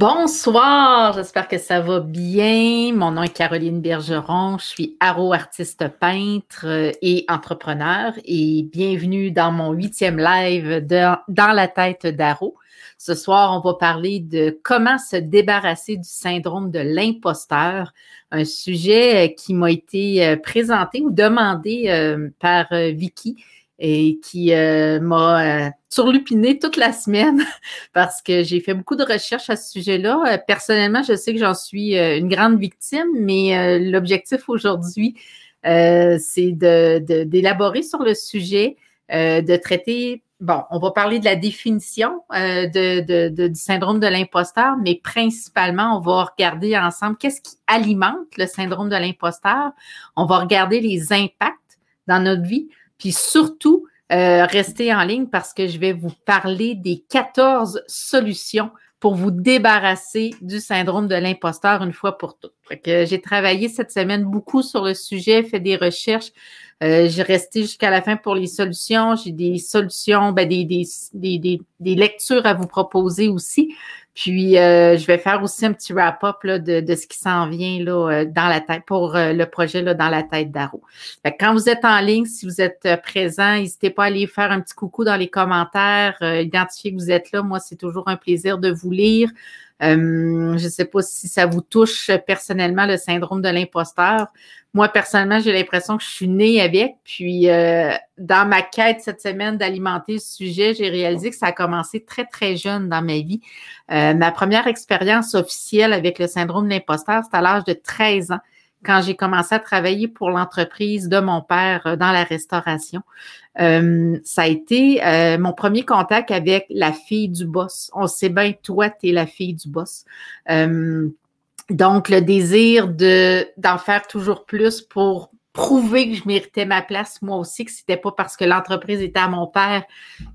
Bonsoir, j'espère que ça va bien. Mon nom est Caroline Bergeron, je suis aro artiste peintre euh, et entrepreneur et bienvenue dans mon huitième live Dans la tête d'Aro. Ce soir, on va parler de comment se débarrasser du syndrome de l'imposteur, un sujet euh, qui m'a été euh, présenté ou demandé par Vicky et qui euh, m'a euh, surlupiné toute la semaine parce que j'ai fait beaucoup de recherches à ce sujet-là. Euh, personnellement, je sais que j'en suis une grande victime, mais l'objectif aujourd'hui, c'est d'élaborer sur le sujet, de traiter, bon, on va parler de la définition de, du syndrome de l'imposteur, mais principalement, on va regarder ensemble qu'est-ce qui alimente le syndrome de l'imposteur. On va regarder les impacts dans notre vie. Puis surtout, euh, restez en ligne parce que je vais vous parler des 14 solutions pour vous débarrasser du syndrome de l'imposteur une fois pour toutes. J'ai travaillé cette semaine beaucoup sur le sujet, fait des recherches. Euh, j'ai resté jusqu'à la fin pour les solutions. J'ai des solutions, ben des, des, des, des, lectures à vous proposer aussi. Puis, euh, je vais faire aussi un petit wrap-up de, de, ce qui s'en vient là, euh, dans la tête pour euh, le projet là, dans la tête d'Aro. Quand vous êtes en ligne, si vous êtes présent, n'hésitez pas à aller faire un petit coucou dans les commentaires, identifier que vous êtes là. Moi, c'est toujours un plaisir de vous lire. Je ne sais pas si ça vous touche personnellement, le syndrome de l'imposteur. Moi, personnellement, j'ai l'impression que je suis née avec. Puis, euh, dans ma quête cette semaine d'alimenter le sujet, j'ai réalisé que ça a commencé très, très jeune dans ma vie. Euh, ma première expérience officielle avec le syndrome de l'imposteur, c'est à l'âge de 13 ans, quand j'ai commencé à travailler pour l'entreprise de mon père euh, dans la restauration. ça a été mon premier contact avec la fille du boss. On sait bien, toi, tu es la fille du boss. Donc, le désir de, d'en faire toujours plus pour prouver que je méritais ma place, moi aussi, que c'était pas parce que l'entreprise était à mon père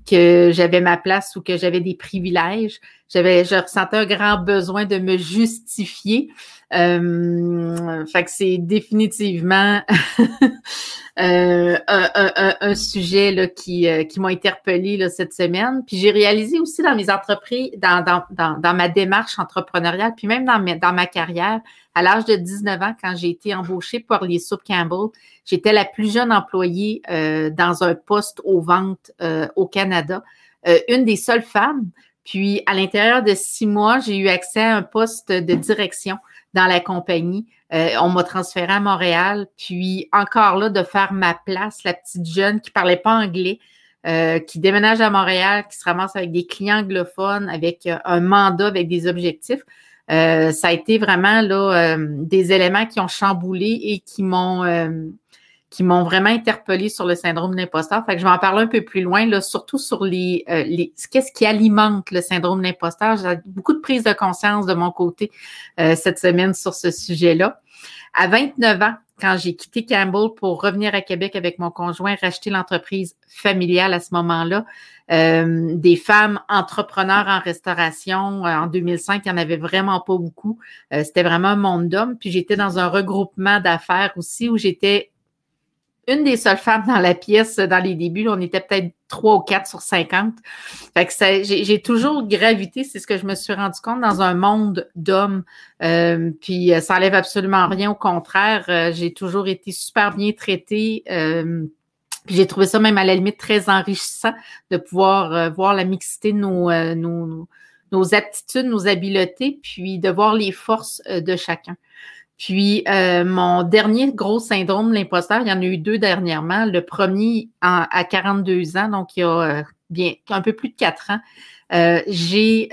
que j'avais ma place ou que j'avais des privilèges. J'avais, je ressentais un grand besoin de me justifier. Euh, fait que c'est définitivement euh, un, sujet là, qui, euh, qui m'a interpellée là, cette semaine. Puis j'ai réalisé aussi dans mes entreprises, dans, dans, dans, dans, ma démarche entrepreneuriale, puis même dans, dans ma carrière, à l'âge de 19 ans, quand j'ai été embauchée par les Soup Campbell, j'étais la plus jeune employée euh, dans un poste aux ventes au Canada. une des seules femmes. Puis, à l'intérieur de six mois, j'ai eu accès à un poste de direction dans la compagnie. Euh, on m'a transféré à Montréal. Puis, encore là, de faire ma place, la petite jeune qui parlait pas anglais, euh, qui déménage à Montréal, qui se ramasse avec des clients anglophones, avec euh, un mandat, avec des objectifs. ça a été vraiment là des éléments qui ont chamboulé et qui m'ont qui m'ont vraiment interpellé sur le syndrome de l'imposteur. Fait que je vais en parler un peu plus loin, là, surtout sur les, euh, les qu'est-ce qui alimente le syndrome de l'imposteur. J'ai beaucoup de prise de conscience de mon côté euh, cette semaine sur ce sujet-là. À 29 ans, quand j'ai quitté Campbell pour revenir à Québec avec mon conjoint, racheter l'entreprise familiale à ce moment-là, euh, des femmes entrepreneurs en restauration. en 2005, il n'y en avait vraiment pas beaucoup. C'était vraiment un monde d'hommes. Puis j'étais dans un regroupement d'affaires aussi où j'étais une des seules femmes dans la pièce dans les débuts. on était peut-être trois ou quatre sur 50. Fait que j'ai toujours gravité, c'est ce que je me suis rendu compte, dans un monde d'hommes. Euh, puis euh, ça enlève absolument rien. Au contraire, euh, j'ai toujours été super bien traitée. puis j'ai trouvé ça même à la limite très enrichissant de pouvoir voir la mixité de nos, nos aptitudes, nos habiletés, puis de voir les forces de chacun. Puis, euh, mon dernier gros syndrome l'imposteur, il y en a eu deux dernièrement. Le premier à 42 ans, donc il y a euh, bien un peu plus de quatre ans. Euh, j'ai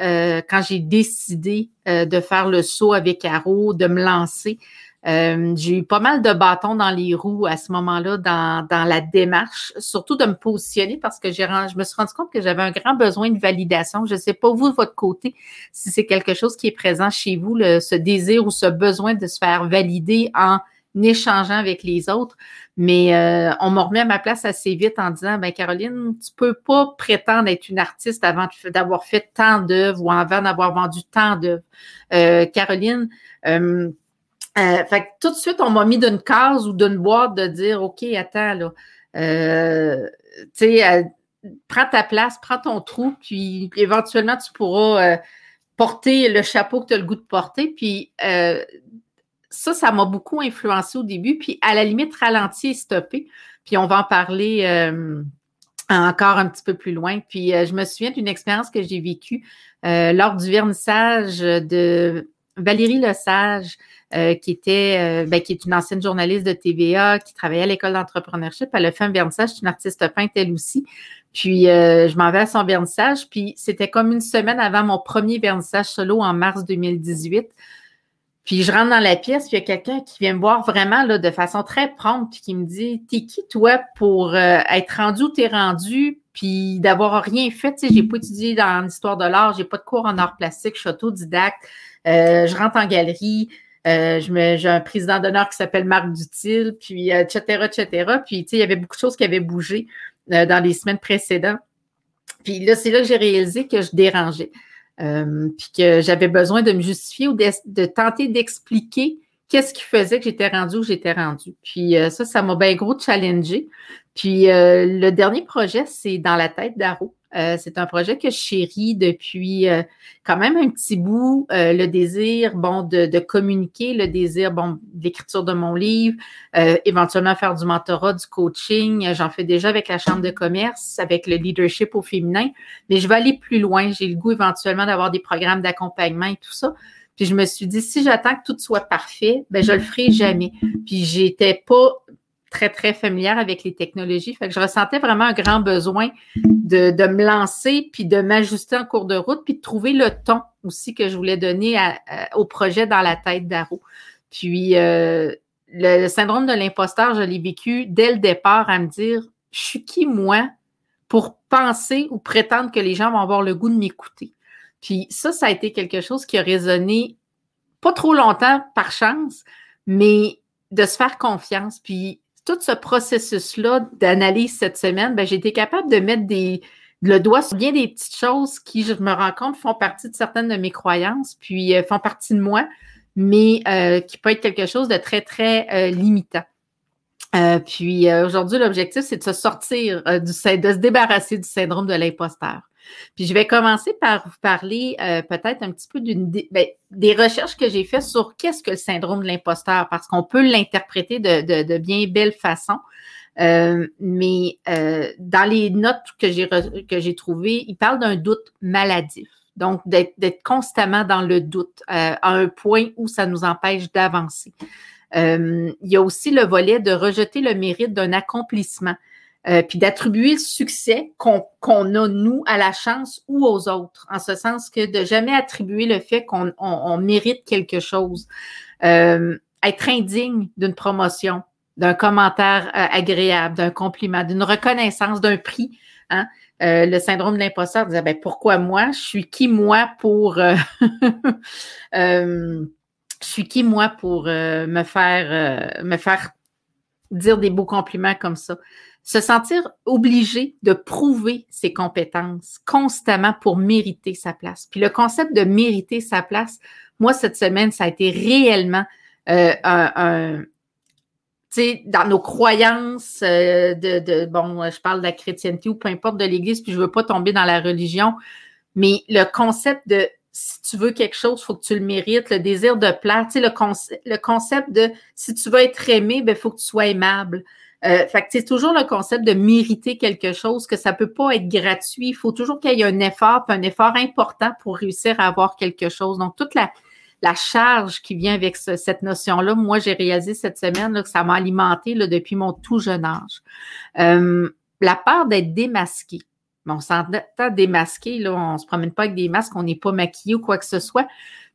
quand j'ai décidé de faire le saut avec Arrow, de me lancer, euh, j'ai eu pas mal de bâtons dans les roues à ce moment-là dans, dans la démarche, surtout de me positionner parce que j'ai, je me suis rendu compte que j'avais un grand besoin de validation. Je ne sais pas vous de votre côté si c'est quelque chose qui est présent chez vous, le, ce désir ou ce besoin de se faire valider en échangeant avec les autres. Mais euh, on m'a remis à ma place assez vite en disant, ben Caroline, tu peux pas prétendre être une artiste avant d'avoir fait tant d'œuvres ou avant d'avoir vendu tant d'œuvres. Euh, Caroline, euh, euh, fait que tout de suite, on m'a mis d'une case ou d'une boîte de dire OK, attends, là, euh, tu sais, euh, prends ta place, prends ton trou, puis éventuellement, tu pourras porter le chapeau que tu as le goût de porter. Puis euh, ça, ça m'a beaucoup influencé au début. Puis à la limite, ralenti et stopper. Puis on va en parler euh, encore un petit peu plus loin. Puis je me souviens d'une expérience que j'ai vécue lors du vernissage de Valérie Lesage, euh, qui était, ben, qui est une ancienne journaliste de TVA, qui travaillait à l'école d'entrepreneurship. Elle a fait un vernissage, c'est une artiste peinte elle aussi. Puis euh, je m'en vais à son vernissage, puis c'était comme une semaine avant mon premier vernissage solo en mars 2018. Puis je rentre dans la pièce, puis il y a quelqu'un qui vient me voir vraiment là, de façon très prompte, qui me dit T'es qui toi pour euh, être rendu où t'es rendu, puis d'avoir rien fait? Tu sais, j'ai pas étudié dans l'histoire de l'art, j'ai pas de cours en art plastique, je suis autodidacte, euh, je rentre en galerie, euh, j'ai un président d'honneur qui s'appelle Marc Dutil, puis etc., etc. Puis tu sais, il y avait beaucoup de choses qui avaient bougé. Euh, dans les semaines précédentes. Puis là, c'est là que j'ai réalisé que je dérangeais. Euh, puis que j'avais besoin de me justifier ou de, tenter d'expliquer qu'est-ce qui faisait que j'étais rendue où j'étais rendue. Puis euh, ça, ça m'a bien gros challengé. Puis le dernier projet, c'est dans la tête d'Aro. Euh, c'est un projet que je chéris depuis euh, quand même un petit bout. Euh, le désir, bon, de, communiquer, le désir, bon, d'écriture de mon livre, éventuellement faire du mentorat, du coaching. J'en fais déjà avec la Chambre de commerce, avec le leadership au féminin. Mais je vais aller plus loin. J'ai le goût éventuellement d'avoir des programmes d'accompagnement et tout ça. Puis je me suis dit, si j'attends que tout soit parfait, ben je le ferai jamais. Puis j'étais pas très, très familière avec les technologies. Fait que je ressentais vraiment un grand besoin de, me lancer, puis de m'ajuster en cours de route, puis de trouver le ton aussi que je voulais donner au projet dans la tête d'Aro. Puis euh, le, syndrome de l'imposteur, je l'ai vécu dès le départ à me dire, je suis qui moi pour penser ou prétendre que les gens vont avoir le goût de m'écouter. Puis ça, ça a été quelque chose qui a résonné pas trop longtemps par chance, mais de se faire confiance. Puis tout ce processus-là d'analyse cette semaine, ben, j'ai été capable de mettre des, le doigt sur bien des petites choses qui, je me rends compte, font partie de certaines de mes croyances, puis euh, font partie de moi, mais euh, qui peut être quelque chose de très, très euh, limitant. puis aujourd'hui, l'objectif, c'est de se sortir, du, de se débarrasser du syndrome de l'imposteur. Puis je vais commencer par vous parler euh, peut-être un petit peu d'une ben, des recherches que j'ai faites sur qu'est-ce que le syndrome de l'imposteur, parce qu'on peut l'interpréter de, bien belle façon. Euh, mais euh, dans les notes que j'ai que j'ai trouvées, il parle d'un doute maladif. Donc, d'être constamment dans le doute à un point où ça nous empêche d'avancer. il y a aussi le volet de rejeter le mérite d'un accomplissement. Euh, puis d'attribuer le succès qu'on a, nous, à la chance ou aux autres, en ce sens que de jamais attribuer le fait qu'on on, mérite quelque chose, euh, être indigne d'une promotion, d'un commentaire euh, agréable, d'un compliment, d'une reconnaissance, d'un prix. Hein? le syndrome de l'imposteur disait ben, pourquoi moi? Je suis qui moi pour je suis qui moi pour me faire me faire dire des beaux compliments comme ça? Se sentir obligé de prouver ses compétences constamment pour mériter sa place. Puis le concept de mériter sa place, moi, cette semaine, ça a été réellement euh, un, sais, dans nos croyances euh, de, de, bon, je parle de la chrétienté ou peu importe de l'Église, puis je veux pas tomber dans la religion, mais le concept de si tu veux quelque chose, il faut que tu le mérites, le désir de plaire, le, le concept de si tu veux être aimé, il ben, faut que tu sois aimable. Euh, fait que c'est toujours le concept de mériter quelque chose, que ça peut pas être gratuit. Il faut toujours qu'il y ait un effort, puis un effort important pour réussir à avoir quelque chose. Donc, toute la, la charge qui vient avec cette notion-là, moi, j'ai réalisé cette semaine là, que ça m'a alimenté là, depuis mon tout jeune âge. Euh, la peur d'être démasqué. on s'entend démasqué, là, on se promène pas avec des masques, on n'est pas maquillé ou quoi que ce soit,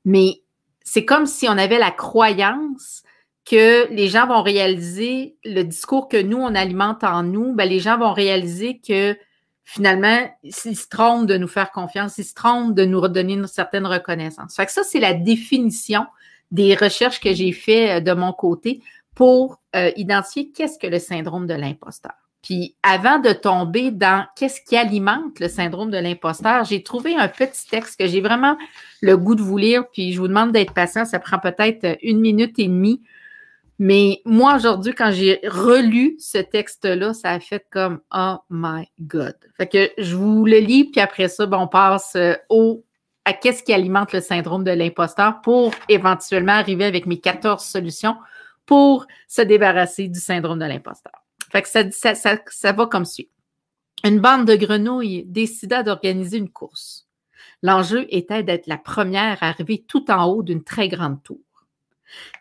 mais c'est comme si on avait la croyance que les gens vont réaliser le discours que nous, on alimente en nous, ben, les gens vont réaliser que finalement, s'ils se trompent de nous faire confiance, ils se trompent de nous redonner une certaine reconnaissance. Fait que ça, c'est la définition des recherches que j'ai fait euh, de mon côté pour euh, identifier qu'est-ce que le syndrome de l'imposteur. Puis avant de tomber dans qu'est-ce qui alimente le syndrome de l'imposteur, j'ai trouvé un petit texte que j'ai vraiment le goût de vous lire, puis je vous demande d'être patient, ça prend peut-être une minute et demie mais moi, aujourd'hui, quand j'ai relu ce texte-là, ça a fait comme Oh my God. Fait que je vous le lis, puis après ça, ben, on passe euh, au, à qu'est-ce qui alimente le syndrome de l'imposteur pour éventuellement arriver avec mes 14 solutions pour se débarrasser du syndrome de l'imposteur. Fait que ça, ça, ça, ça va comme suit. Une bande de grenouilles décida d'organiser une course. L'enjeu était d'être la première à arriver tout en haut d'une très grande tour.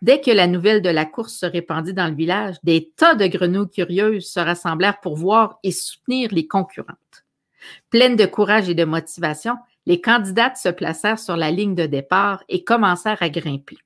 Dès que la nouvelle de la course se répandit dans le village, des tas de grenouilles curieuses se rassemblèrent pour voir et soutenir les concurrentes. Pleines de courage et de motivation, les candidates se placèrent sur la ligne de départ et commencèrent à grimper.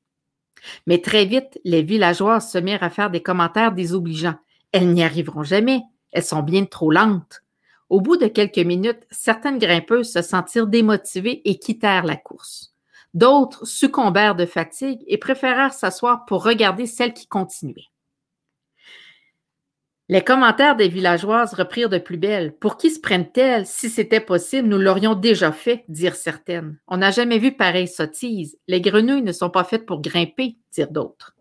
Mais très vite, les villageoises se mirent à faire des commentaires désobligeants. Elles n'y arriveront jamais, elles sont bien trop lentes. Au bout de quelques minutes, certaines grimpeuses se sentirent démotivées et quittèrent la course. D'autres succombèrent de fatigue et préférèrent s'asseoir pour regarder celles qui continuaient. Les commentaires des villageoises reprirent de plus belle. Pour qui se prennent-elles? Si c'était possible, nous l'aurions déjà fait, dirent certaines. On n'a jamais vu pareille sottise. Les grenouilles ne sont pas faites pour grimper, dirent d'autres.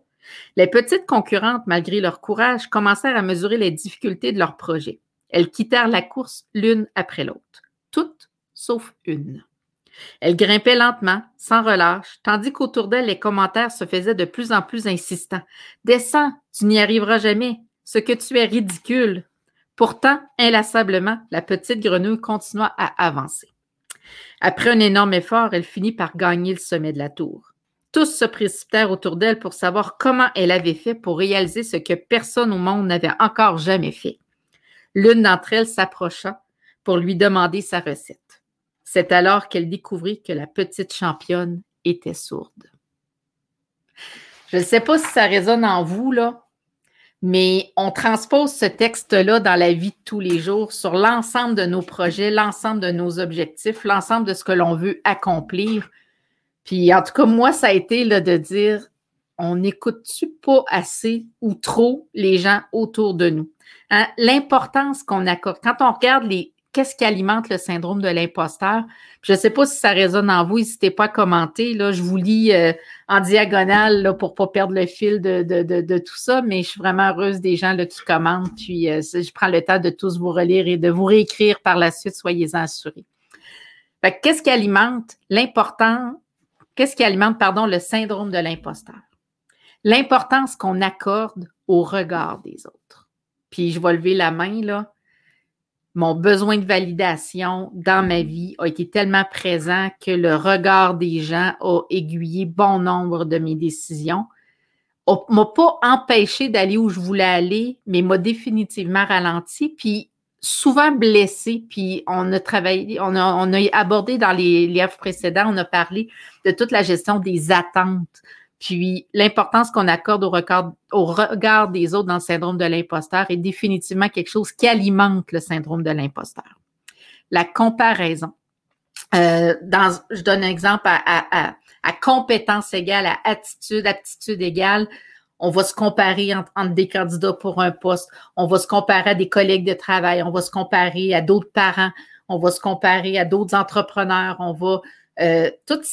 Les petites concurrentes, malgré leur courage, commencèrent à mesurer les difficultés de leur projet. Elles quittèrent la course l'une après l'autre, toutes sauf une. Elles grimpaient lentement, sans relâche, tandis qu'autour d'elles, les commentaires se faisaient de plus en plus insistants. Descends, tu n'y arriveras jamais ce que tu es ridicule. Pourtant, inlassablement, la petite grenouille continua à avancer. Après un énorme effort, elle finit par gagner le sommet de la tour. Tous se précipitèrent autour d'elle pour savoir comment elle avait fait pour réaliser ce que personne au monde n'avait encore jamais fait. L'une d'entre elles s'approcha pour lui demander sa recette. C'est alors qu'elle découvrit que la petite championne était sourde. Je ne sais pas si ça résonne en vous, là, mais on transpose ce texte-là dans la vie de tous les jours sur l'ensemble de nos projets, l'ensemble de nos objectifs, l'ensemble de ce que l'on veut accomplir. Puis en tout cas, moi, ça a été là, de dire, on n'écoute-tu pas assez ou trop les gens autour de nous? Hein? L'importance qu'on accorde. Quand on regarde les, qu'est-ce qui alimente le syndrome de l'imposteur? Je ne sais pas si ça résonne en vous, n'hésitez pas à commenter. Je vous lis euh, en diagonale pour ne pas perdre le fil de, tout ça, mais je suis vraiment heureuse des gens là, qui commentent. Puis euh, je prends le temps de tous vous relire et de vous réécrire par la suite, soyez-en assurés. qu'est-ce qui alimente qu'est-ce qui alimente, pardon, le syndrome de l'imposteur? L'importance qu'on accorde au regard des autres. Puis je vais lever la main, là mon besoin de validation dans ma vie a été tellement présent que le regard des gens a aiguillé bon nombre de mes décisions. M'a pas empêché d'aller où je voulais aller, mais m'a définitivement ralenti, puis souvent blessé. Puis on a travaillé, on a, on a abordé dans les livres précédents, on a parlé de toute la gestion des attentes puis l'importance qu'on accorde au regard, des autres dans le syndrome de l'imposteur est définitivement quelque chose qui alimente le syndrome de l'imposteur. La comparaison. Euh, dans, je donne un exemple à, compétence égale, à attitude, aptitude égale. On va se comparer entre, des candidats pour un poste. On va se comparer à des collègues de travail. On va se comparer à d'autres parents. On va se comparer à d'autres entrepreneurs. On va euh, toutes,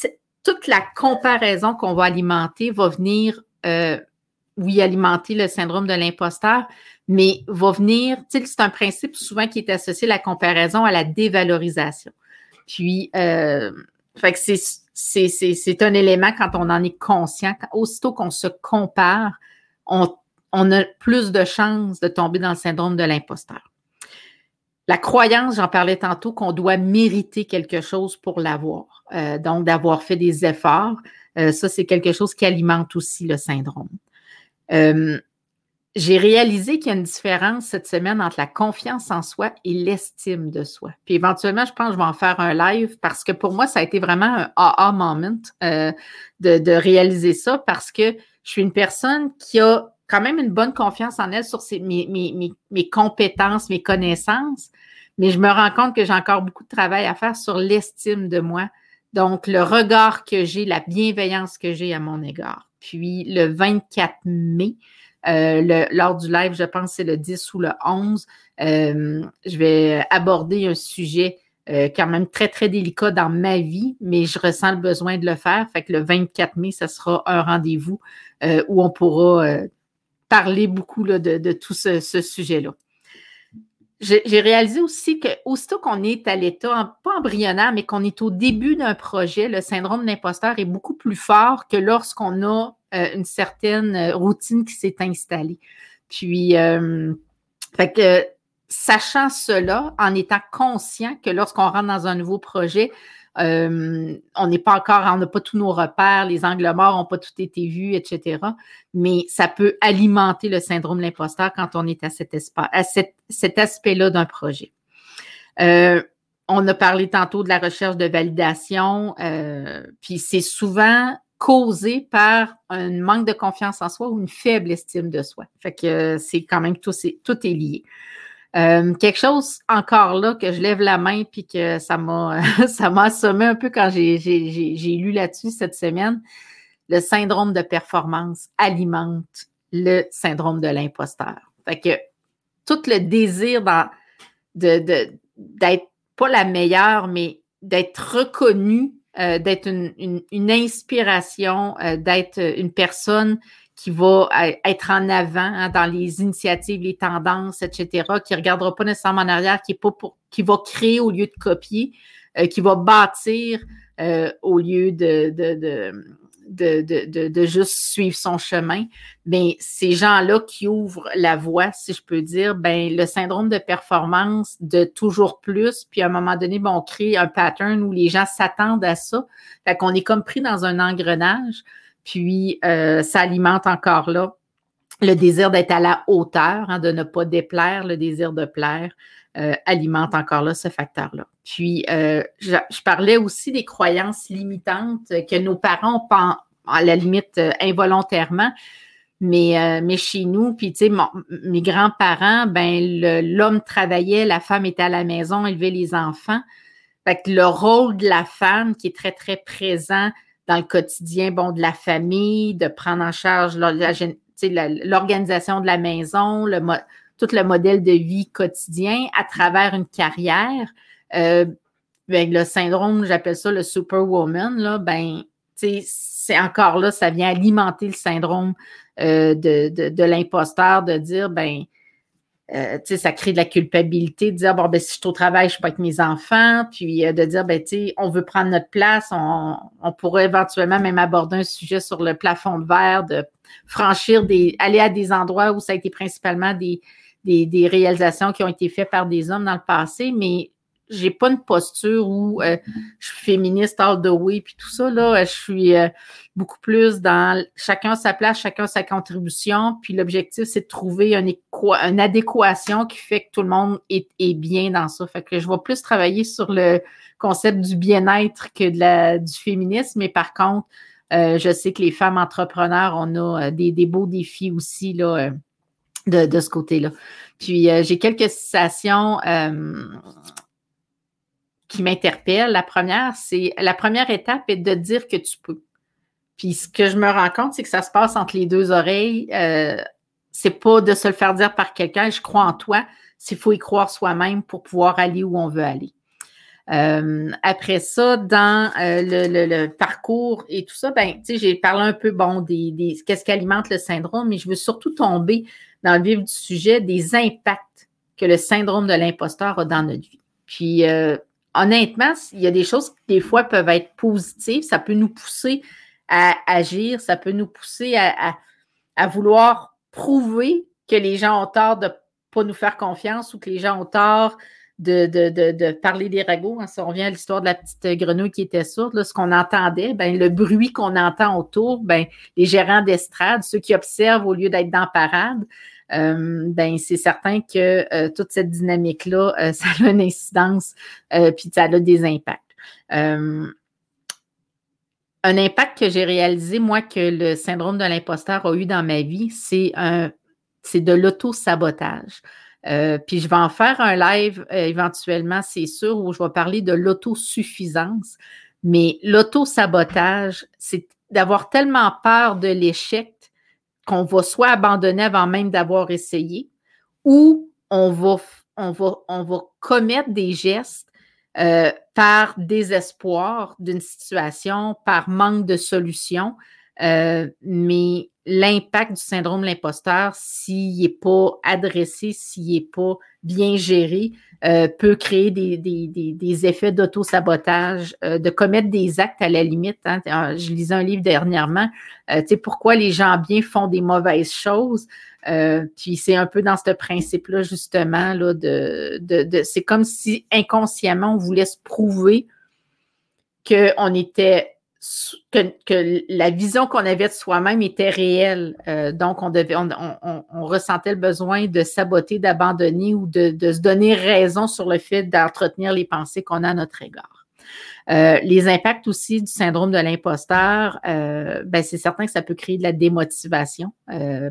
toute la comparaison qu'on va alimenter va venir, euh, oui, alimenter le syndrome de l'imposteur, mais va venir, tu sais, c'est un principe souvent qui est associé la comparaison à la dévalorisation. Puis, euh, fait que c'est un élément quand on en est conscient, aussitôt qu'on se compare, on, on a plus de chances de tomber dans le syndrome de l'imposteur. La croyance, j'en parlais tantôt, qu'on doit mériter quelque chose pour l'avoir. Euh, donc, d'avoir fait des efforts. Euh, ça, c'est quelque chose qui alimente aussi le syndrome. Euh, j'ai réalisé qu'il y a une différence cette semaine entre la confiance en soi et l'estime de soi. Puis éventuellement, je pense que je vais en faire un live parce que pour moi, ça a été vraiment un aha moment de, réaliser ça parce que je suis une personne qui a quand même une bonne confiance en elle sur mes, compétences, mes connaissances, mais je me rends compte que j'ai encore beaucoup de travail à faire sur l'estime de moi. Donc, le regard que j'ai, la bienveillance que j'ai à mon égard. Puis, le 24 mai, euh, lors du live, je pense c'est le 10 ou le 11, euh, je vais aborder un sujet euh, quand même très, très délicat dans ma vie, mais je ressens le besoin de le faire. Fait que le 24 mai, ce sera un rendez-vous où on pourra parler beaucoup de, tout ce, sujet-là. J'ai réalisé aussi que aussitôt qu'on est à l'état, pas embryonnaire, mais qu'on est au début d'un projet, le syndrome de l'imposteur est beaucoup plus fort que lorsqu'on a euh, une certaine euh, routine qui s'est installée. Puis, euh, fait que, sachant cela, en étant conscient que lorsqu'on rentre dans un nouveau projet, euh, on n'est pas encore, on n'a pas tous nos repères, les angles morts n'ont pas tout été vus, etc. Mais ça peut alimenter le syndrome de l'imposteur quand on est à cet, aspect-là d'un projet. Euh, on a parlé tantôt de la recherche de validation, euh, puis c'est souvent causé par un manque de confiance en soi ou une faible estime de soi. Fait que c'est quand même tout, tout est lié. Euh, quelque chose encore là que je lève la main puis que ça m'a ça m'a assommé un peu quand j'ai lu là-dessus cette semaine. Le syndrome de performance alimente le syndrome de l'imposteur. Fait que tout le désir d'être pas la meilleure, mais d'être reconnue, euh, d'être une, une, inspiration, euh, d'être une personne qui va être en avant hein, dans les initiatives, les tendances, etc., qui ne regardera pas nécessairement en arrière, qui est pas pour, qui va créer au lieu de copier, euh, qui va bâtir euh, au lieu de, de, de, de, juste suivre son chemin. Bien, ces gens-là qui ouvrent la voie, si je peux dire, ben le syndrome de performance de toujours plus, puis à un moment donné, ben, on crée un pattern où les gens s'attendent à ça. Fait qu'on est comme pris dans un engrenage. Puis, euh, ça alimente encore là le désir d'être à la hauteur, hein, de ne pas déplaire, le désir de plaire, euh, alimente encore là ce facteur-là. Puis, euh, je, parlais aussi des croyances limitantes que nos parents ont, à la limite involontairement, mais, mais chez nous, puis tu sais, mes grands-parents, ben l'homme travaillait, la femme était à la maison, élevait les enfants. Fait que le rôle de la femme qui est très, très présent dans le quotidien bon, de la famille, de prendre en charge l'organisation de la maison, le, tout le modèle de vie quotidien à travers une carrière. Euh, ben, le syndrome, j'appelle ça le superwoman, là, ben, c'est encore là, ça vient alimenter le syndrome euh, de, de, de l'imposteur, de dire, ben, euh, ça crée de la culpabilité, de dire, bon, ben, si je suis au travail, je suis pas avec mes enfants, puis euh, de dire, ben, on veut prendre notre place, on, pourrait éventuellement même aborder un sujet sur le plafond de verre, de franchir des, aller à des endroits où ça a été principalement des, des, des réalisations qui ont été faites par des hommes dans le passé, mais j'ai pas une posture où euh, je suis féministe all the way puis tout ça là, je suis euh, beaucoup plus dans chacun sa place, chacun sa contribution, puis l'objectif c'est de trouver une, adéquation qui fait que tout le monde est, bien dans ça. Fait que je vais plus travailler sur le concept du bien-être que de la du féminisme, mais par contre, euh, je sais que les femmes entrepreneurs, on a des, des beaux défis aussi là de, de ce côté-là. Puis j'ai quelques citations qui m'interpelle. La première, c'est la première étape est de dire que tu peux. Puis ce que je me rends compte, c'est que ça se passe entre les deux oreilles. Euh, c'est pas de se le faire dire par quelqu'un, je crois en toi. Il faut y croire soi-même pour pouvoir aller où on veut aller. Euh, après ça, dans euh, le, parcours et tout ça, ben, tu sais, j'ai parlé un peu, bon, des, des qu'est-ce qui alimente le syndrome, mais je veux surtout tomber dans le vif du sujet des impacts que le syndrome de l'imposteur a dans notre vie. Puis, euh, honnêtement, il y a des choses qui, des fois, peuvent être positives. Ça peut nous pousser à agir, ça peut nous pousser à, vouloir prouver que les gens ont tort de ne pas nous faire confiance ou que les gens ont tort de, parler des ragots. Hein. Si on revient à l'histoire de la petite grenouille qui était sourde, ce qu'on entendait, ben, le bruit qu'on entend autour, ben, les gérants d'estrade, ceux qui observent au lieu d'être dans parade, euh, ben c'est certain que euh, toute cette dynamique-là, euh, ça a une incidence, puis ça a des impacts. un impact que j'ai réalisé, moi, que le syndrome de l'imposteur a eu dans ma vie, c'est c'est de l'auto-sabotage. puis je vais en faire un live éventuellement, c'est sûr, où je vais parler de l'autosuffisance. Mais l'auto-sabotage, c'est d'avoir tellement peur de l'échec qu'on va soit abandonner avant même d'avoir essayé, ou on va, on commettre des gestes euh, par désespoir d'une situation, par manque de solution, mais l'impact du syndrome de l'imposteur, s'il n'est pas adressé, s'il n'est pas bien géré, euh, peut créer des, des, des, effets d'auto-sabotage, euh, de commettre des actes à la limite. Hein. Ah, je lisais un livre dernièrement, euh, tu sais, pourquoi les gens bien font des mauvaises choses. puis c'est un peu dans ce principe-là, justement, là, de, de, de c'est comme si inconsciemment, on voulait se prouver qu'on était que, la vision qu'on avait de soi-même était réelle. Euh, donc, on, devait, on, ressentait le besoin de saboter, d'abandonner ou de, se donner raison sur le fait d'entretenir les pensées qu'on a à notre égard. Euh, les impacts aussi du syndrome de l'imposteur, euh, ben c'est certain que ça peut créer de la démotivation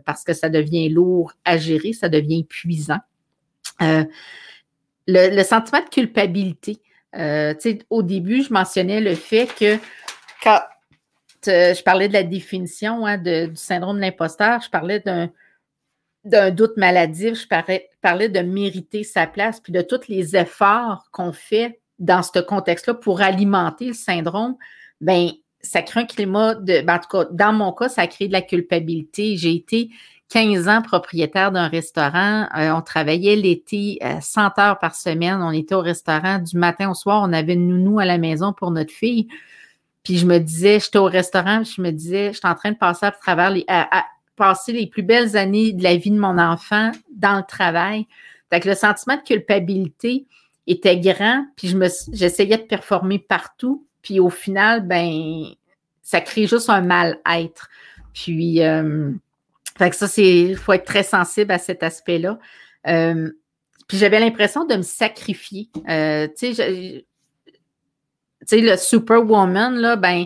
parce que ça devient lourd à gérer, ça devient épuisant. Le, le, sentiment de culpabilité. au début, je mentionnais le fait que je parlais de la définition hein, du syndrome de l'imposteur, je parlais d'un, doute maladif, je parlais, de mériter sa place, puis de tous les efforts qu'on fait dans ce contexte-là pour alimenter le syndrome, ben ça crée un climat de. Ben, en tout cas, dans mon cas, ça crée de la culpabilité. J'ai été 15 ans propriétaire d'un restaurant. Euh, on travaillait l'été 100 euh, heures par semaine. On était au restaurant du matin au soir. On avait une nounou à la maison pour notre fille. Puis je me disais, j'étais au restaurant, je me disais, je suis en train de passer à travers les, passer les plus belles années de la vie de mon enfant dans le travail. Fait que le sentiment de culpabilité était grand, puis je me, j'essayais de performer partout, puis au final, ben, ça crée juste un mal-être. Puis, euh, fait que ça, c'est, il faut être très sensible à cet aspect-là. Euh, puis j'avais l'impression de me sacrifier. Euh, tu sais, sais, le superwoman, là, ben,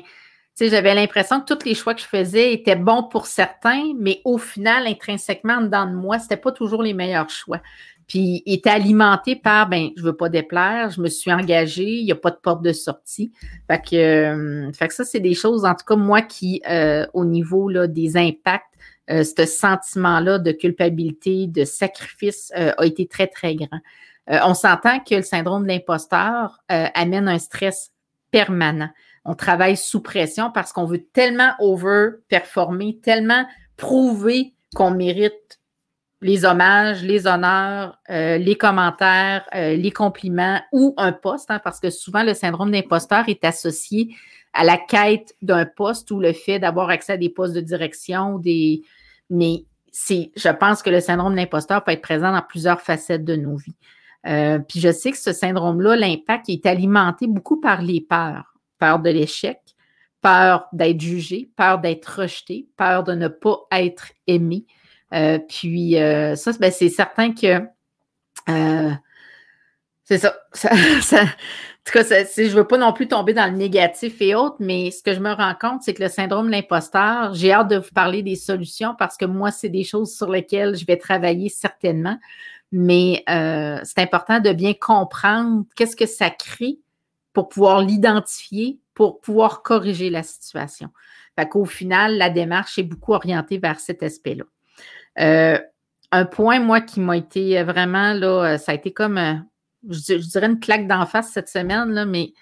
tu j'avais l'impression que tous les choix que je faisais étaient bons pour certains, mais au final, intrinsèquement, dedans de moi, c'était pas toujours les meilleurs choix. Puis, était alimenté par, ben, je veux pas déplaire, je me suis engagée, il n'y a pas de porte de sortie. Fait que, euh, fait que ça, c'est des choses, en tout cas, moi, qui, euh, au niveau là, des impacts, euh, ce sentiment-là de culpabilité, de sacrifice a été très, très grand. on s'entend que le syndrome de l'imposteur amène un stress permanent. On travaille sous pression parce qu'on veut tellement over-performer, tellement prouver qu'on mérite les hommages, les honneurs, euh, les commentaires, euh, les compliments ou un poste, hein, parce que souvent le syndrome d'imposteur est associé à la quête d'un poste ou le fait d'avoir accès à des postes de direction, des... mais c'est, je pense que le syndrome d'imposteur peut être présent dans plusieurs facettes de nos vies. Euh, puis je sais que ce syndrome-là, l'impact est alimenté beaucoup par les peurs. Peur de l'échec, peur d'être jugé, peur d'être rejeté, peur de ne pas être aimé. Euh, puis euh, ça, ben, c'est certain que c'est ça. en tout cas, je ne veux pas non plus tomber dans le négatif et autres, mais ce que je me rends compte, c'est que le syndrome de l'imposteur, j'ai hâte de vous parler des solutions parce que moi, c'est des choses sur lesquelles je vais travailler certainement mais euh, c'est important de bien comprendre qu'est-ce que ça crée pour pouvoir l'identifier, pour pouvoir corriger la situation. Fait qu'au final, la démarche est beaucoup orientée vers cet aspect-là. Euh, un point, moi, qui m'a été vraiment, là, ça a été comme, euh, je, dirais une claque d'en face cette semaine, là, mais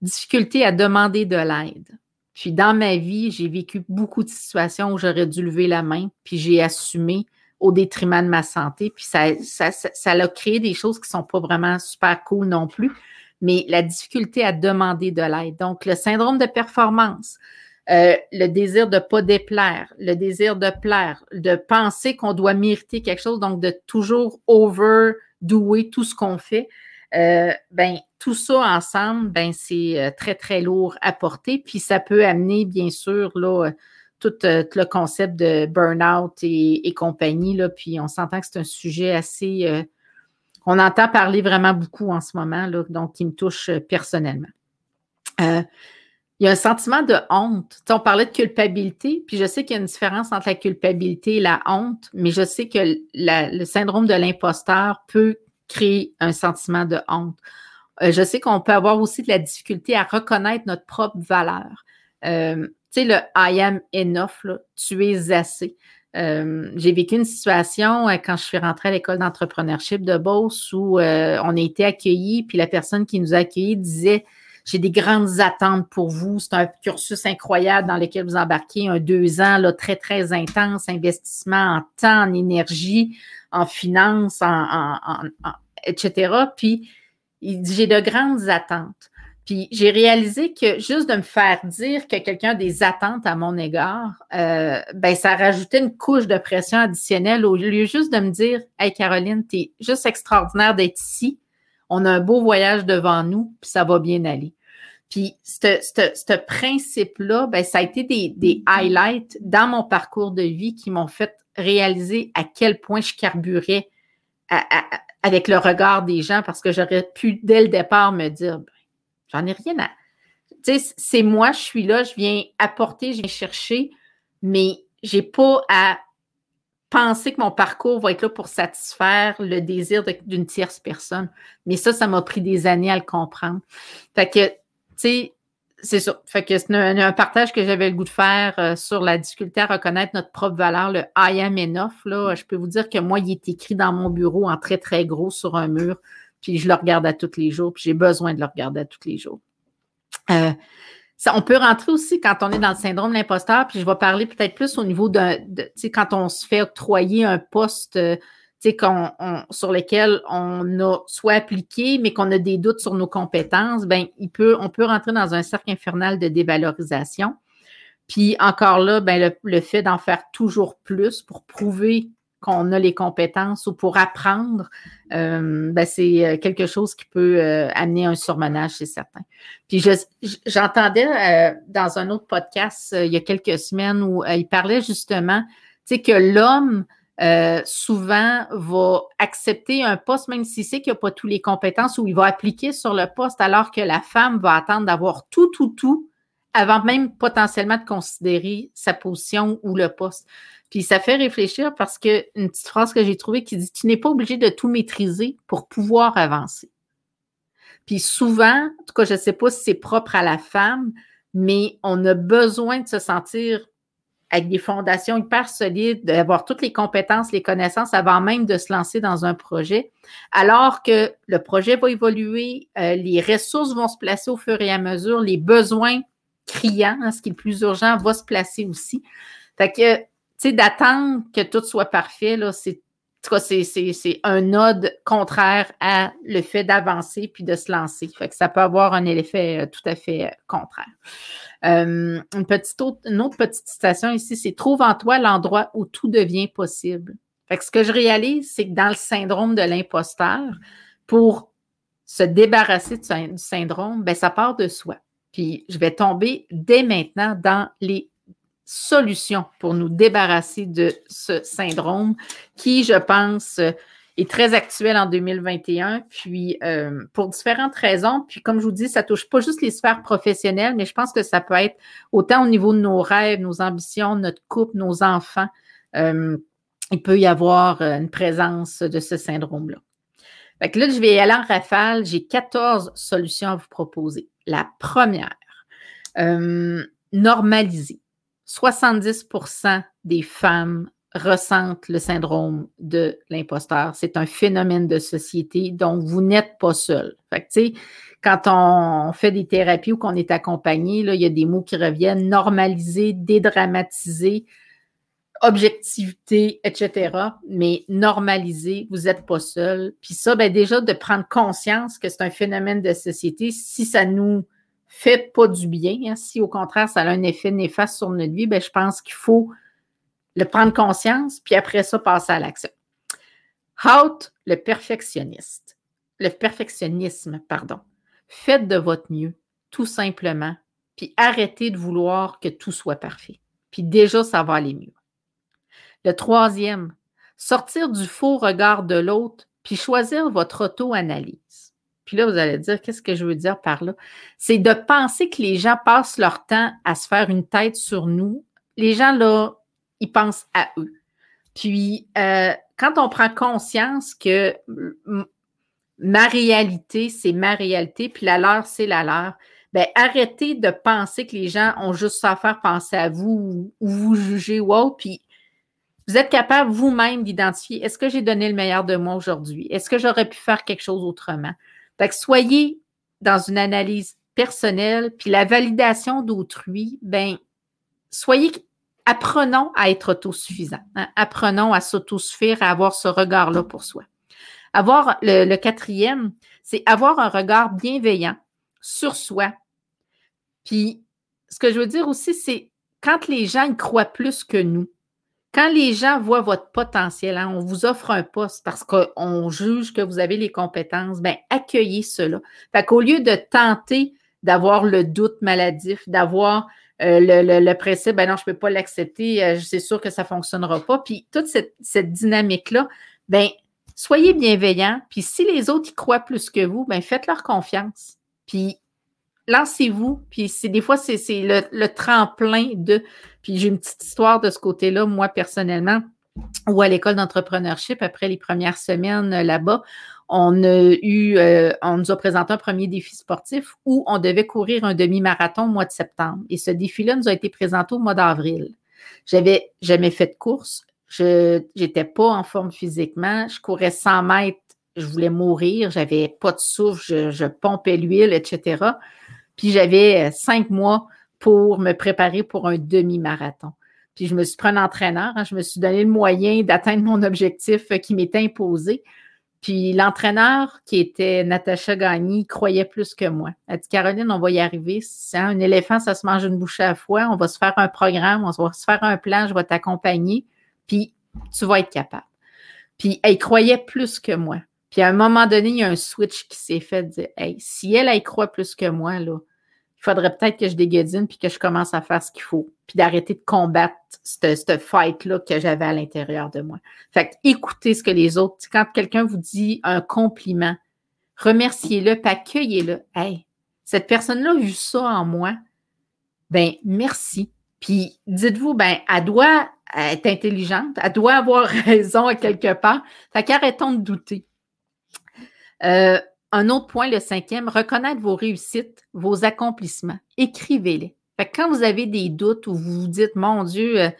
difficulté à demander de l'aide. Puis dans ma vie, j'ai vécu beaucoup de situations où j'aurais dû lever la main, puis j'ai assumé au détriment de ma santé. Puis ça, ça, ça, a créé des choses qui ne sont pas vraiment super cool non plus, mais la difficulté à demander de l'aide. Donc, le syndrome de performance, euh, le désir de ne pas déplaire, le désir de plaire, de penser qu'on doit mériter quelque chose, donc de toujours overdouer tout ce qu'on fait. Euh, ben, tout ça ensemble, ben, c'est euh, très, très lourd à porter. Puis ça peut amener, bien sûr, là, euh, tout, le concept de burn-out et, compagnie. Là, puis on s'entend que c'est un sujet assez. Euh, on entend parler vraiment beaucoup en ce moment, là, donc qui me touche euh, personnellement. il y a un sentiment de honte. on parlait de culpabilité, puis je sais qu'il y a une différence entre la culpabilité et la honte, mais je sais que le syndrome de l'imposteur peut créer un sentiment de honte. je sais qu'on peut avoir aussi de la difficulté à reconnaître notre propre valeur. Sais, le I am enough, tu es assez. Euh, j'ai vécu une situation euh, quand je suis rentrée à l'école d'entrepreneurship de Beauce où euh, on a été accueillis, puis la personne qui nous a accueillis disait j'ai des grandes attentes pour vous. C'est un cursus incroyable dans lequel vous embarquez un deux ans là, très, très intense, investissement en temps, en énergie, en finances, en, etc. Puis, il dit, j'ai de grandes attentes. Puis j'ai réalisé que juste de me faire dire que quelqu'un a des attentes à mon égard, euh, ben ça rajoutait une couche de pression additionnelle au lieu juste de me dire Hey Caroline, tu es juste extraordinaire d'être ici. On a un beau voyage devant nous, puis ça va bien aller. Puis ce principe-là, ben, ça a été des, des highlights dans mon parcours de vie qui m'ont fait réaliser à quel point je carburais avec le regard des gens parce que j'aurais pu dès le départ me dire ben, J'en ai rien à. Tu sais, c'est moi, je suis là, je viens apporter, je viens chercher, mais je n'ai pas à penser que mon parcours va être là pour satisfaire le désir d'une tierce personne. Mais ça, ça m'a pris des années à le comprendre. Fait que, tu sais, c'est ça. Fait que c'est un, partage que j'avais le goût de faire euh, sur la difficulté à reconnaître notre propre valeur, le I am enough. Là, je peux vous dire que moi, il est écrit dans mon bureau en très, très gros sur un mur puis je le regarde à tous les jours, puis j'ai besoin de le regarder à tous les jours. Euh, ça, on peut rentrer aussi quand on est dans le syndrome de l'imposteur, puis je vais parler peut-être plus au niveau de, tu sais, quand on se fait octroyer un poste, euh, tu sais, sur lequel on a soit appliqué, mais qu'on a des doutes sur nos compétences, ben il peut, on peut rentrer dans un cercle infernal de dévalorisation. Puis encore là, ben le, le fait d'en faire toujours plus pour prouver qu'on a les compétences ou pour apprendre, euh, ben c'est euh, quelque chose qui peut euh, amener un surmenage, c'est certain. Puis j'entendais dans un autre podcast il y a quelques semaines où il parlait justement, que l'homme souvent va accepter un poste, même s'il sait qu'il n'a pas toutes les compétences, ou il va appliquer sur le poste, alors que la femme va attendre d'avoir tout, tout, tout, avant même potentiellement de considérer sa position ou le poste. Puis ça fait réfléchir parce que une petite phrase que j'ai trouvée qui dit Tu n'es pas obligé de tout maîtriser pour pouvoir avancer. Puis souvent, en tout cas, je ne sais pas si c'est propre à la femme, mais on a besoin de se sentir avec des fondations hyper solides, d'avoir toutes les compétences, les connaissances avant même de se lancer dans un projet, alors que le projet va évoluer, euh, les ressources vont se placer au fur et à mesure, les besoins criants, hein, ce qui est le plus urgent, va se placer aussi. Fait que sais, d'attendre que tout soit parfait, là, c'est c'est un node contraire à le fait d'avancer puis de se lancer. Fait que ça peut avoir un effet euh, tout à fait euh, contraire. Euh, une, petite autre, une autre petite citation ici, c'est Trouve en toi l'endroit où tout devient possible. Fait que ce que je réalise, c'est que dans le syndrome de l'imposteur, pour se débarrasser du syndrome, ben, ça part de soi. Puis je vais tomber dès maintenant dans les solution pour nous débarrasser de ce syndrome qui, je pense, est très actuel en 2021, puis euh, pour différentes raisons. Puis comme je vous dis, ça touche pas juste les sphères professionnelles, mais je pense que ça peut être autant au niveau de nos rêves, nos ambitions, notre couple, nos enfants. Euh, il peut y avoir une présence de ce syndrome-là. Fait que là, je vais aller en rafale. J'ai 14 solutions à vous proposer. La première, euh, normaliser. 70% des femmes ressentent le syndrome de l'imposteur. C'est un phénomène de société, donc vous n'êtes pas seul. Fait que, quand on fait des thérapies ou qu'on est accompagné, là, il y a des mots qui reviennent, normaliser, dédramatiser, objectivité, etc. Mais normaliser, vous n'êtes pas seul. Puis ça, ben déjà, de prendre conscience que c'est un phénomène de société, si ça nous fait pas du bien. Hein. Si au contraire, ça a un effet néfaste sur notre vie, ben, je pense qu'il faut le prendre conscience, puis après ça, passer à l'action. Out le perfectionniste. Le perfectionnisme, pardon. Faites de votre mieux, tout simplement, puis arrêtez de vouloir que tout soit parfait. Puis déjà, ça va aller mieux. Le troisième, sortir du faux regard de l'autre, puis choisir votre auto-analyse. Puis là, vous allez dire, qu'est-ce que je veux dire par là? C'est de penser que les gens passent leur temps à se faire une tête sur nous. Les gens, là, ils pensent à eux. Puis, euh, quand on prend conscience que ma réalité, c'est ma réalité, puis la leur, c'est la leur, bien, arrêtez de penser que les gens ont juste ça à faire penser à vous ou, vous juger ou autre, puis vous êtes capable vous-même d'identifier est-ce que j'ai donné le meilleur de moi aujourd'hui? Est-ce que j'aurais pu faire quelque chose autrement? Que soyez dans une analyse personnel, puis la validation d'autrui, ben, soyez, apprenons à être autosuffisants. Hein. Apprenons à s'autosuffire, à avoir ce regard-là pour soi. Avoir le, quatrième, c'est avoir un regard bienveillant sur soi. Puis, ce que je veux dire aussi, c'est quand les gens y croient plus que nous, quand les gens voient votre potentiel, hein, on vous offre un poste parce qu'on juge que vous avez les compétences, bien, accueillez cela. Fait qu'au lieu de tenter d'avoir le doute maladif, d'avoir euh, le, principe, ben non, je ne peux pas l'accepter, euh, c'est sûr que ça ne fonctionnera pas. Puis toute cette, dynamique-là, ben soyez bienveillants. Puis si les autres y croient plus que vous, ben faites-leur confiance. Puis lancez-vous. Puis c'est des fois, c'est le, tremplin de. Puis j'ai une petite histoire de ce côté-là, moi personnellement, ou à l'école d'entrepreneurship, après les premières semaines euh, là-bas, on a eu, euh, on nous a présenté un premier défi sportif où on devait courir un demi-marathon au mois de septembre. Et ce défi-là nous a été présenté au mois d'avril. J'avais jamais fait de course. Je n'étais pas en forme physiquement. Je courais 100 mètres. Je voulais mourir. J'avais pas de souffle. Je, je pompais l'huile, etc. Puis j'avais euh, cinq mois pour me préparer pour un demi-marathon. Puis je me suis pris un entraîneur. Hein. je me suis donné le moyen d'atteindre mon objectif euh, qui m'était imposé. Puis l'entraîneur, qui était Natacha Gagny, croyait plus que moi. Elle dit Caroline, on va y arriver. un éléphant, ça se mange une bouchée à la fois. On va se faire un programme, on va se faire un plan, je vais t'accompagner, puis tu vas être capable. Puis elle croyait plus que moi. Puis à un moment donné, il y a un switch qui s'est fait de dire Hey, si elle, elle croit plus que moi, là, il faudrait peut-être que je dégueudine puis que je commence à faire ce qu'il faut, puis d'arrêter de combattre cette, fight-là que j'avais à l'intérieur de moi. Fait que écoutez ce que les autres, quand quelqu'un vous dit un compliment, remerciez-le, puis accueillez-le. Hey, cette personne-là a vu ça en moi. Ben, merci. Puis dites-vous, ben, elle doit être intelligente, elle doit avoir raison à quelque part. Fait qu'arrêtons de douter. Euh, un autre point, le cinquième, reconnaître vos réussites, vos accomplissements. Écrivez-les. quand vous avez des doutes ou vous vous dites, mon Dieu, euh,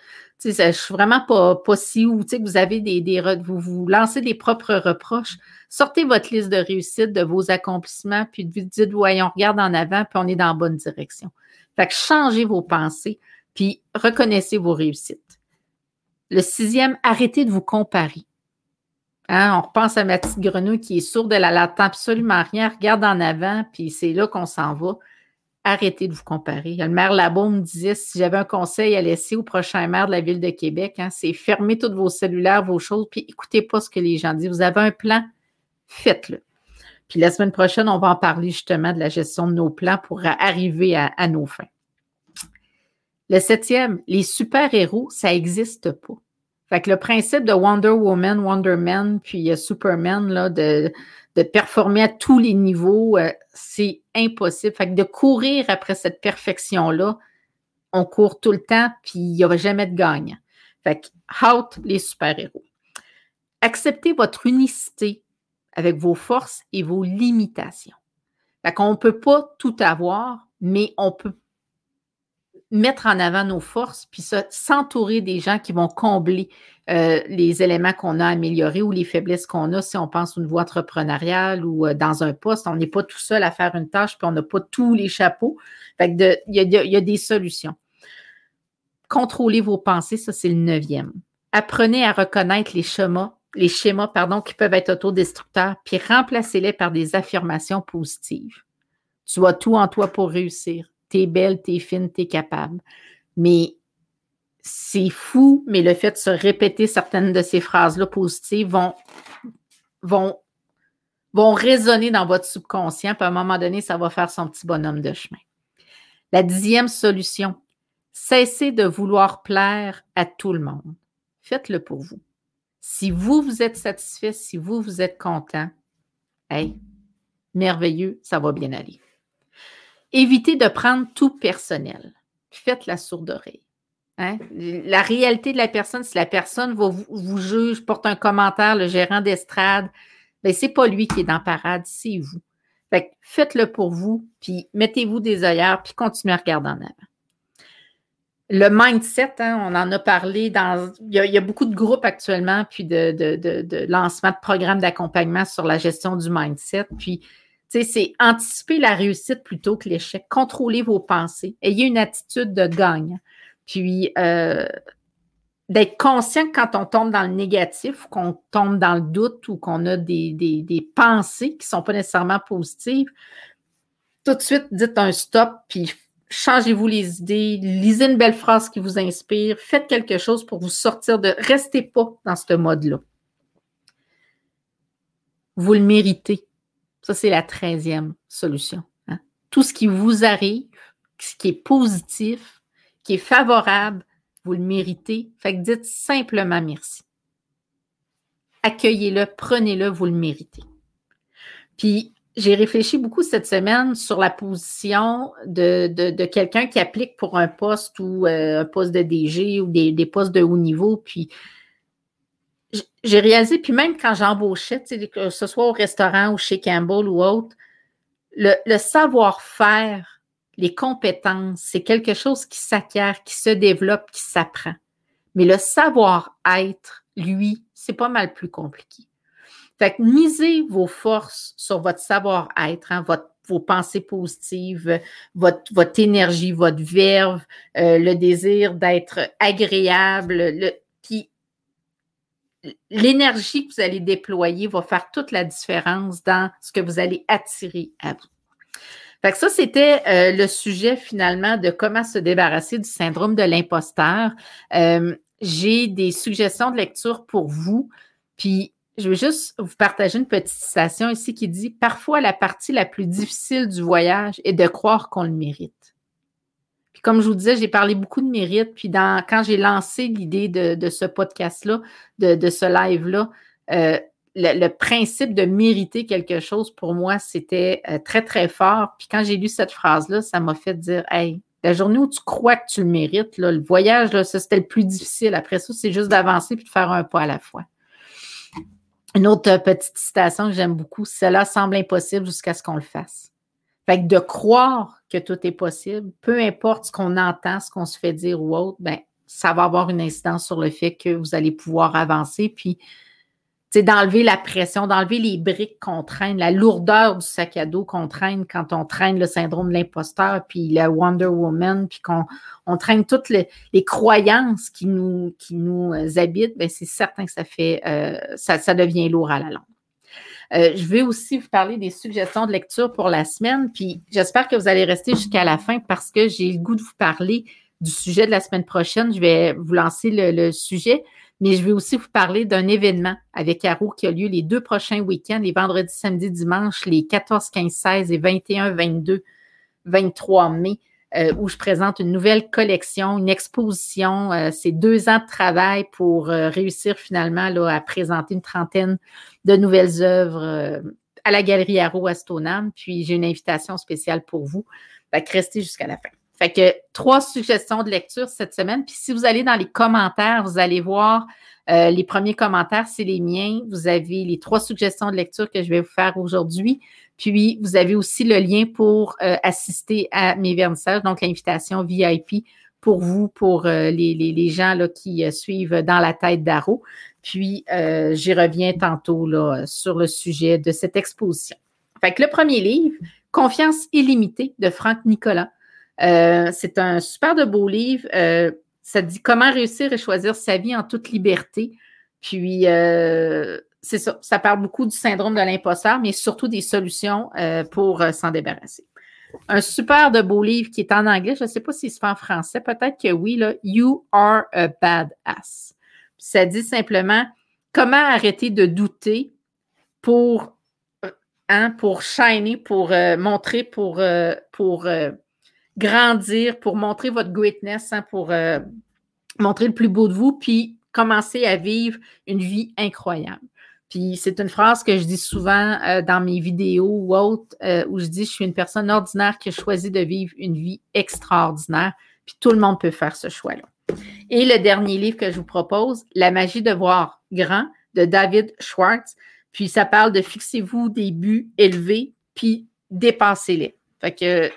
je ne suis vraiment pas, si, ou que vous avez des, des vous vous lancez des propres reproches, sortez votre liste de réussites, de vos accomplissements, puis vous dites, voyons, regarde en avant, puis on est dans la bonne direction. Fait que changez vos pensées, puis reconnaissez vos réussites. Le sixième, arrêtez de vous comparer. Hein, on repense à ma petite grenouille qui est sourde, elle n'attend absolument rien, regarde en avant, puis c'est là qu'on s'en va. Arrêtez de vous comparer. Le maire Labo me disait si j'avais un conseil à laisser au prochain maire de la ville de Québec, hein, c'est fermer tous vos cellulaires, vos choses, puis écoutez pas ce que les gens disent. Vous avez un plan, faites-le. Puis la semaine prochaine, on va en parler justement de la gestion de nos plans pour arriver à, à nos fins. Le septième, les super-héros, ça n'existe pas. Fait que le principe de Wonder Woman, Wonder Man, puis euh, Superman, là, de, de performer à tous les niveaux, euh, c'est impossible. Fait que de courir après cette perfection-là, on court tout le temps, puis il n'y aura jamais de gagnant. Fait que out les super-héros. Acceptez votre unicité avec vos forces et vos limitations. Fait qu'on ne peut pas tout avoir, mais on peut mettre en avant nos forces, puis s'entourer des gens qui vont combler euh, les éléments qu'on a améliorés ou les faiblesses qu'on a si on pense une voie entrepreneuriale ou euh, dans un poste. On n'est pas tout seul à faire une tâche, puis on n'a pas tous les chapeaux. Il y, a des solutions. Contrôlez vos pensées, ça c'est le neuvième. Apprenez à reconnaître les schémas, les schémas qui peuvent être autodestructeurs, puis remplacez-les par des affirmations positives. Tu as tout en toi pour réussir t'es belle, t'es fine, t'es capable. Mais c'est fou, mais le fait de se répéter certaines de ces phrases-là positives vont, vont, vont résonner dans votre subconscient, puis à un moment donné, ça va faire son petit bonhomme de chemin. La dixième solution, cessez de vouloir plaire à tout le monde. Faites-le pour vous. Si vous, vous êtes satisfait, si vous, vous êtes content, hey, merveilleux, ça va bien aller. Évitez de prendre tout personnel. Faites la sourde oreille. Hein? La réalité de la personne, si la personne vous, juge, porte un commentaire, le gérant d'estrade, ben, c'est pas lui qui est dans parade, c'est vous. Fait faites-le pour vous, puis mettez-vous des œillères, puis continuez à regarder en avant. Le mindset, hein, on en a parlé dans. Il y a, beaucoup de groupes actuellement, puis de, de, de, de lancement de programmes d'accompagnement sur la gestion du mindset. Puis c'est anticiper la réussite plutôt que l'échec. Contrôler vos pensées. Ayez une attitude de gagne. Puis, euh, d'être conscient que quand on tombe dans le négatif, qu'on tombe dans le doute ou qu'on a des, des, pensées qui ne sont pas nécessairement positives, tout de suite, dites un stop, puis changez-vous les idées, lisez une belle phrase qui vous inspire, faites quelque chose pour vous sortir de... Restez pas dans ce mode-là. Vous le méritez. Ça, c'est la treizième solution. Hein. Tout ce qui vous arrive, ce qui est positif, qui est favorable, vous le méritez. Fait que dites simplement merci. Accueillez-le, prenez-le, vous le méritez. Puis, j'ai réfléchi beaucoup cette semaine sur la position de, quelqu'un qui applique pour un poste ou euh, un poste de DG ou des, postes de haut niveau. Puis, j'ai réalisé, puis même quand j'embauchais, que ce soit au restaurant ou chez Campbell ou autre, le savoir-faire les compétences, c'est quelque chose qui s'acquiert, qui se développe, qui s'apprend. Mais le savoir-être, lui, c'est pas mal plus compliqué. Fait que misez vos forces sur votre savoir-être, hein, vos pensées positives, votre, votre énergie, votre verve, euh, le désir d'être agréable, le, puis l'énergie que vous allez déployer va faire toute la différence dans ce que vous allez attirer à vous. Fait ça, c'était euh, le sujet finalement de comment se débarrasser du syndrome de l'imposteur. Euh, j'ai des suggestions de lecture pour vous. Puis, je vais juste vous partager une petite citation ici qui dit Parfois, la partie la plus difficile du voyage est de croire qu'on le mérite. Puis, comme je vous disais, j'ai parlé beaucoup de mérite. Puis, dans, quand j'ai lancé l'idée de, ce podcast-là, de, ce live-là, euh, le, principe de mériter quelque chose, pour moi, c'était euh, très, très fort. Puis quand j'ai lu cette phrase-là, ça m'a fait dire, hey, la journée où tu crois que tu le mérites, le voyage, là, ça, c'était le plus difficile. Après ça, c'est juste d'avancer puis de faire un pas à la fois. Une autre euh, petite citation que j'aime beaucoup, cela semble impossible jusqu'à ce qu'on le fasse. De croire que tout est possible, peu importe ce qu'on entend, ce qu'on se fait dire ou autre, ben, ça va avoir une incidence sur le fait que vous allez pouvoir avancer. Puis d'enlever la pression, d'enlever les briques qu'on traîne, la lourdeur du sac à dos qu'on traîne quand on traîne le syndrome de l'imposteur, puis la Wonder Woman, puis qu'on on traîne toutes les, croyances qui nous, habitent, ben c'est certain que ça fait, euh, ça, devient lourd à la longue. Euh, je vais aussi vous parler des suggestions de lecture pour la semaine, puis j'espère que vous allez rester jusqu'à la fin parce que j'ai le goût de vous parler du sujet de la semaine prochaine. Je vais vous lancer le sujet mais je vais aussi vous parler d'un événement avec Caro qui a lieu les deux prochains week-ends, les vendredis, samedis, dimanches, les 14, 15, 16 et 21, 22, 23 mai, euh, où je présente une nouvelle collection, une exposition. Euh, c'est deux ans de travail pour euh, réussir finalement là, à présenter une trentaine de nouvelles œuvres à la Galerie Aro à. Puis j'ai une invitation spéciale pour vous. Fait restez jusqu'à la fin. Fait que trois suggestions de lecture cette semaine. Puis si vous allez dans les commentaires, vous allez voir euh, les premiers commentaires, c'est les miens. Vous avez les trois suggestions de lecture que je vais vous faire aujourd'hui. Puis vous avez aussi le lien pour euh, assister à mes vernissages, donc l'invitation VIP pour vous, pour euh, les, gens là, qui suivent dans la tête d'Aro. Puis j'y reviens tantôt là, sur le sujet de cette exposition. Fait que le premier livre, Confiance illimitée de Franck Nicolas. Euh, c'est un super de beau livre. Euh, ça dit comment réussir et choisir sa vie en toute liberté. Puis, euh, c'est ça, ça parle beaucoup du syndrome de l'imposteur, mais surtout des solutions pour s'en débarrasser. Un super de beau livre qui est en anglais. Je ne sais pas s'il se fait en français. Peut-être que oui, là. You are a badass. Ça dit simplement comment arrêter de douter pour, hein, pour shiner, pour montrer, pour, pour grandir, pour montrer votre greatness, hein, pour euh, montrer le plus beau de vous, puis commencer à vivre une vie incroyable. Puis c'est une phrase que je dis souvent euh, dans mes vidéos ou autres, euh, où je dis je suis une personne ordinaire qui a choisi de vivre une vie extraordinaire, puis tout le monde peut faire ce choix-là. Et le dernier livre que je vous propose, La magie de voir grand, de David Schwartz. Puis ça parle de fixez-vous des buts élevés, puis dépassez-les. Fait que,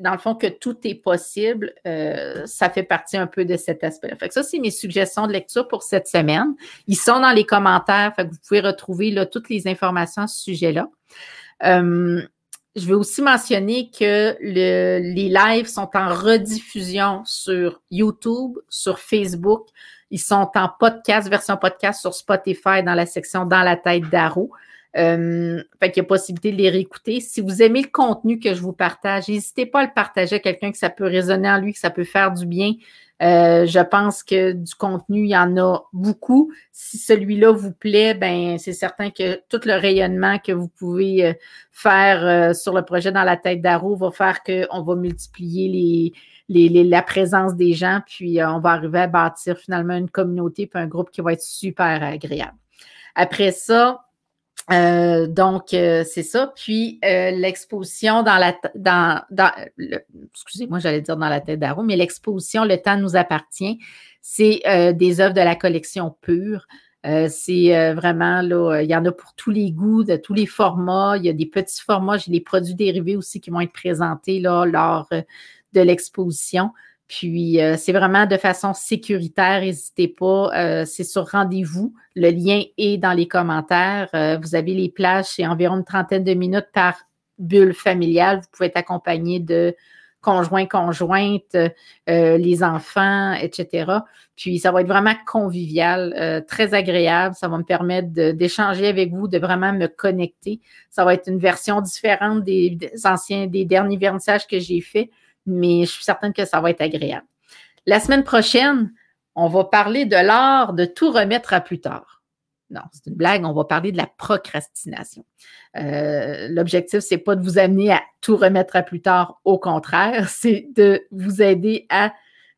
dans le fond, que tout est possible, euh, ça fait partie un peu de cet aspect-là. Fait que ça, c'est mes suggestions de lecture pour cette semaine. Ils sont dans les commentaires, fait que vous pouvez retrouver là, toutes les informations à ce sujet-là. Euh, je veux aussi mentionner que le, les lives sont en rediffusion sur YouTube, sur Facebook. Ils sont en podcast, version podcast sur Spotify dans la section Dans la tête d'Aro. Euh, fait qu'il y a possibilité de les réécouter. Si vous aimez le contenu que je vous partage, n'hésitez pas à le partager à quelqu'un que ça peut résonner en lui, que ça peut faire du bien. Euh, je pense que du contenu, il y en a beaucoup. Si celui-là vous plaît, ben c'est certain que tout le rayonnement que vous pouvez euh, faire euh, sur le projet dans la tête d'Aro va faire qu'on va multiplier les, les, la présence des gens, puis on va arriver à bâtir finalement une communauté puis un groupe qui va être super agréable. Après ça, euh, donc, euh, c'est ça. Puis, euh, l'exposition dans la... Dans, dans excusez-moi, j'allais dire dans la tête d'Aro, mais l'exposition Le temps nous appartient, c'est des œuvres de la collection pure. c'est vraiment, là, il y en a pour tous les goûts, de tous les formats. Il y a des petits formats. J'ai des produits dérivés aussi qui vont être présentés là, lors de l'exposition. Puis, euh, c'est vraiment de façon sécuritaire. N'hésitez pas. Euh, c'est sur rendez-vous. Le lien est dans les commentaires. Euh, vous avez les plages. C'est environ une trentaine de minutes par bulle familiale. Vous pouvez être accompagné de conjoints, conjointes, les enfants, etc. Puis, ça va être vraiment convivial, très agréable. Ça va me permettre d'échanger avec vous, de vraiment me connecter. Ça va être une version différente des, des anciens, des derniers vernissages que j'ai faits mais je suis certaine que ça va être agréable. La semaine prochaine, on va parler de l'art de tout remettre à plus tard. Non, c'est une blague, on va parler de la procrastination. Euh, l'objectif, c'est pas de vous amener à tout remettre à plus tard, au contraire, c'est de vous aider à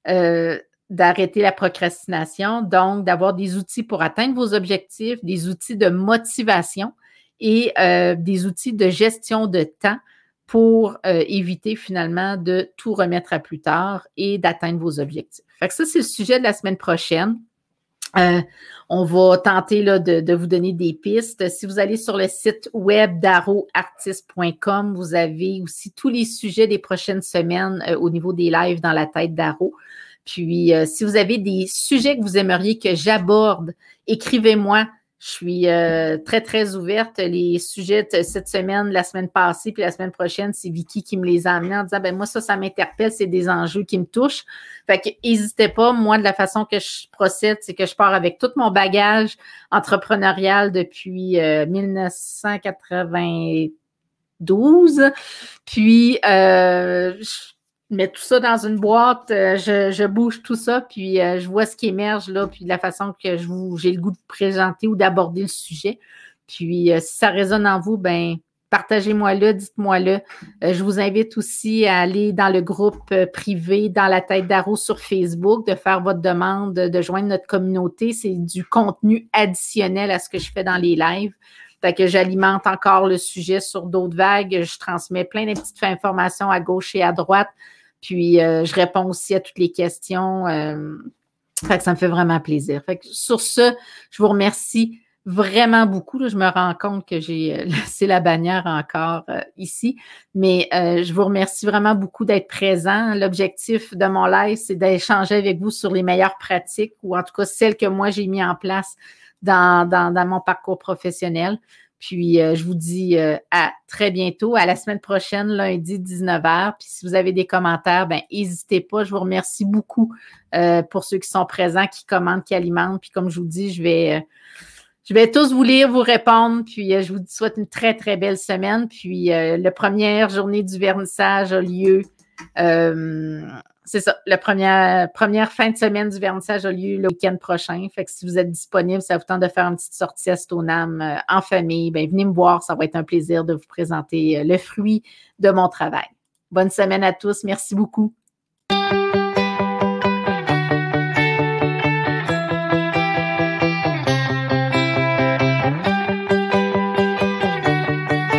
euh, d'arrêter la procrastination, donc d'avoir des outils pour atteindre vos objectifs, des outils de motivation et euh, des outils de gestion de temps pour euh, éviter finalement de tout remettre à plus tard et d'atteindre vos objectifs. Fait que ça, c'est le sujet de la semaine prochaine. Euh, on va tenter là, de, vous donner des pistes. Si vous allez sur le site web d'arroartist.com, vous avez aussi tous les sujets des prochaines semaines euh, au niveau des lives dans la tête d'Arro. Puis, si vous avez des sujets que vous aimeriez que j'aborde, écrivez-moi je suis euh, très, très ouverte. Les sujets de cette semaine, la semaine passée, puis la semaine prochaine, c'est Vicky qui me les a amenés en disant ben moi, ça, ça m'interpelle, c'est des enjeux qui me touchent. Fait que n'hésitez pas, moi, de la façon que je procède, c'est que je pars avec tout mon bagage entrepreneurial depuis 1992. Euh, puis euh, mets tout ça dans une boîte, euh, je, bouge tout ça, puis euh, je vois ce qui émerge là, puis la façon que je vous, j'ai le goût de présenter ou d'aborder le sujet. Puis euh, si ça résonne en vous, ben partagez-moi-le, dites-moi-le. je vous invite aussi à aller dans le groupe privé dans la tête d'Arrow sur Facebook, de faire votre demande, de joindre notre communauté. C'est du contenu additionnel à ce que je fais dans les lives. Fait que j'alimente encore le sujet sur d'autres vagues. Je transmets plein de petites informations à gauche et à droite. Puis, euh, je réponds aussi à toutes les questions. Euh, fait que ça me fait vraiment plaisir. Fait que sur ce, je vous remercie vraiment beaucoup. Je me rends compte que j'ai euh, laissé la bannière encore ici, mais je vous remercie vraiment beaucoup d'être présent. L'objectif de mon live, c'est d'échanger avec vous sur les meilleures pratiques ou en tout cas celles que moi j'ai mis en place dans, dans, dans mon parcours professionnel. Puis euh, je vous dis euh, à très bientôt, à la semaine prochaine, lundi 19h. Puis si vous avez des commentaires, ben n'hésitez pas. Je vous remercie beaucoup euh, pour ceux qui sont présents, qui commandent, qui alimentent. Puis comme je vous dis, je vais je vais tous vous lire, vous répondre. Puis je vous souhaite une très, très belle semaine. Puis la première journée du vernissage a lieu c'est ça. La première, première fin de semaine du vernissage a lieu le week-end prochain. Fait que si vous êtes disponible, ça vous tente de faire une petite sortie à Stoneham euh, en famille, ben venez me voir. Ça va être un plaisir de vous présenter euh, le fruit de mon travail. Bonne semaine à tous. Merci beaucoup.